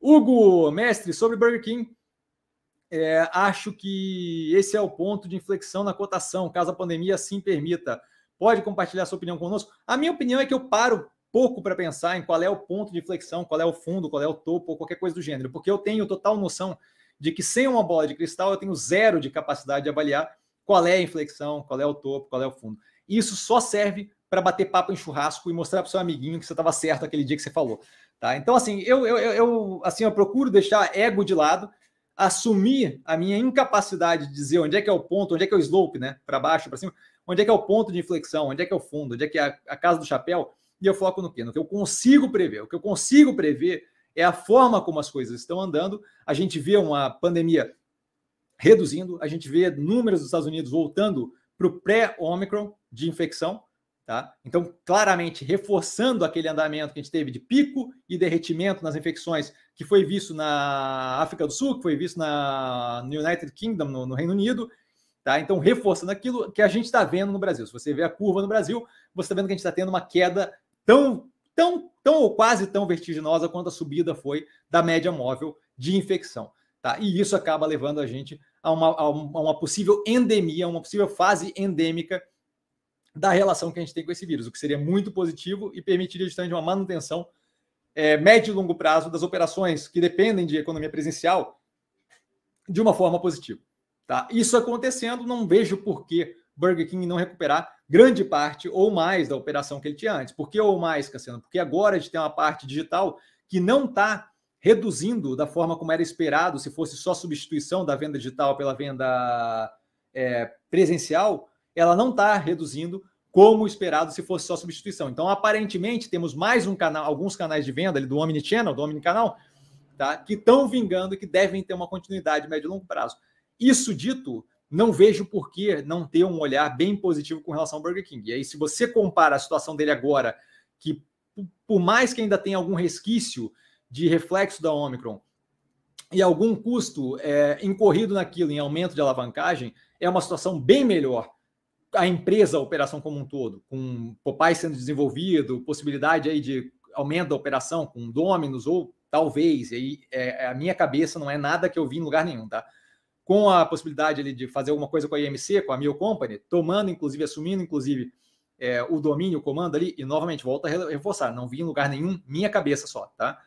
Hugo, mestre, sobre Burger King, é, acho que esse é o ponto de inflexão na cotação, caso a pandemia assim permita. Pode compartilhar sua opinião conosco? A minha opinião é que eu paro pouco para pensar em qual é o ponto de inflexão, qual é o fundo, qual é o topo, ou qualquer coisa do gênero, porque eu tenho total noção de que sem uma bola de cristal eu tenho zero de capacidade de avaliar qual é a inflexão, qual é o topo, qual é o fundo. Isso só serve para bater papo em churrasco e mostrar para seu amiguinho que você estava certo aquele dia que você falou. Tá? Então, assim, eu, eu, eu, assim, eu procuro deixar ego de lado, assumir a minha incapacidade de dizer onde é que é o ponto, onde é que é o slope, né? Para baixo, para cima, onde é que é o ponto de inflexão, onde é que é o fundo, onde é que é a, a casa do chapéu, e eu foco no quê? No que eu consigo prever. O que eu consigo prever é a forma como as coisas estão andando. A gente vê uma pandemia reduzindo, a gente vê números dos Estados Unidos voltando para o pré-Omicron de infecção. Tá? Então, claramente reforçando aquele andamento que a gente teve de pico e derretimento nas infecções que foi visto na África do Sul, que foi visto na, no United Kingdom, no, no Reino Unido. Tá? Então, reforçando aquilo que a gente está vendo no Brasil. Se você vê a curva no Brasil, você está vendo que a gente está tendo uma queda tão, tão, tão ou quase tão vertiginosa quanto a subida foi da média móvel de infecção. Tá? E isso acaba levando a gente a uma, a uma possível endemia, uma possível fase endêmica da relação que a gente tem com esse vírus, o que seria muito positivo e permitiria justamente uma manutenção é, médio e longo prazo das operações que dependem de economia presencial de uma forma positiva. Tá? Isso acontecendo, não vejo por que Burger King não recuperar grande parte ou mais da operação que ele tinha antes. Por que ou mais, Cassiano? Porque agora a gente tem uma parte digital que não está reduzindo da forma como era esperado, se fosse só substituição da venda digital pela venda é, presencial, ela não está reduzindo como esperado se fosse só substituição. Então, aparentemente, temos mais um canal, alguns canais de venda ali do Omnichannel, do Omnicanal, tá, que estão vingando e que devem ter uma continuidade médio e longo prazo. Isso dito, não vejo por que não ter um olhar bem positivo com relação ao Burger King. E aí, se você compara a situação dele agora, que por mais que ainda tenha algum resquício de reflexo da Omicron e algum custo é, incorrido naquilo em aumento de alavancagem, é uma situação bem melhor. A empresa, a operação como um todo, com Popeye sendo desenvolvido, possibilidade aí de aumento da operação com Dominus ou talvez, aí é, a minha cabeça não é nada que eu vi em lugar nenhum, tá? Com a possibilidade ali de fazer alguma coisa com a IMC, com a Mil Company, tomando, inclusive, assumindo, inclusive, é, o domínio, o comando ali, e novamente, volta a reforçar, não vi em lugar nenhum, minha cabeça só, tá?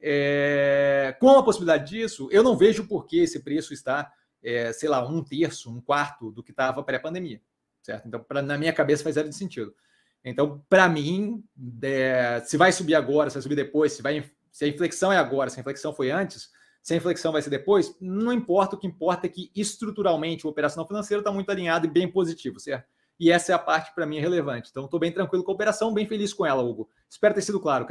É, com a possibilidade disso, eu não vejo por que esse preço está, é, sei lá, um terço, um quarto do que estava pré-pandemia, certo? Então, pra, na minha cabeça faz zero de sentido. Então, para mim, é, se vai subir agora, se vai subir depois, se, vai, se a inflexão é agora, se a inflexão foi antes, se a inflexão vai ser depois, não importa. O que importa é que estruturalmente o operacional financeiro está muito alinhado e bem positivo, certo? E essa é a parte para mim relevante. Então, estou bem tranquilo com a operação, bem feliz com ela, Hugo. Espero ter sido claro, cara.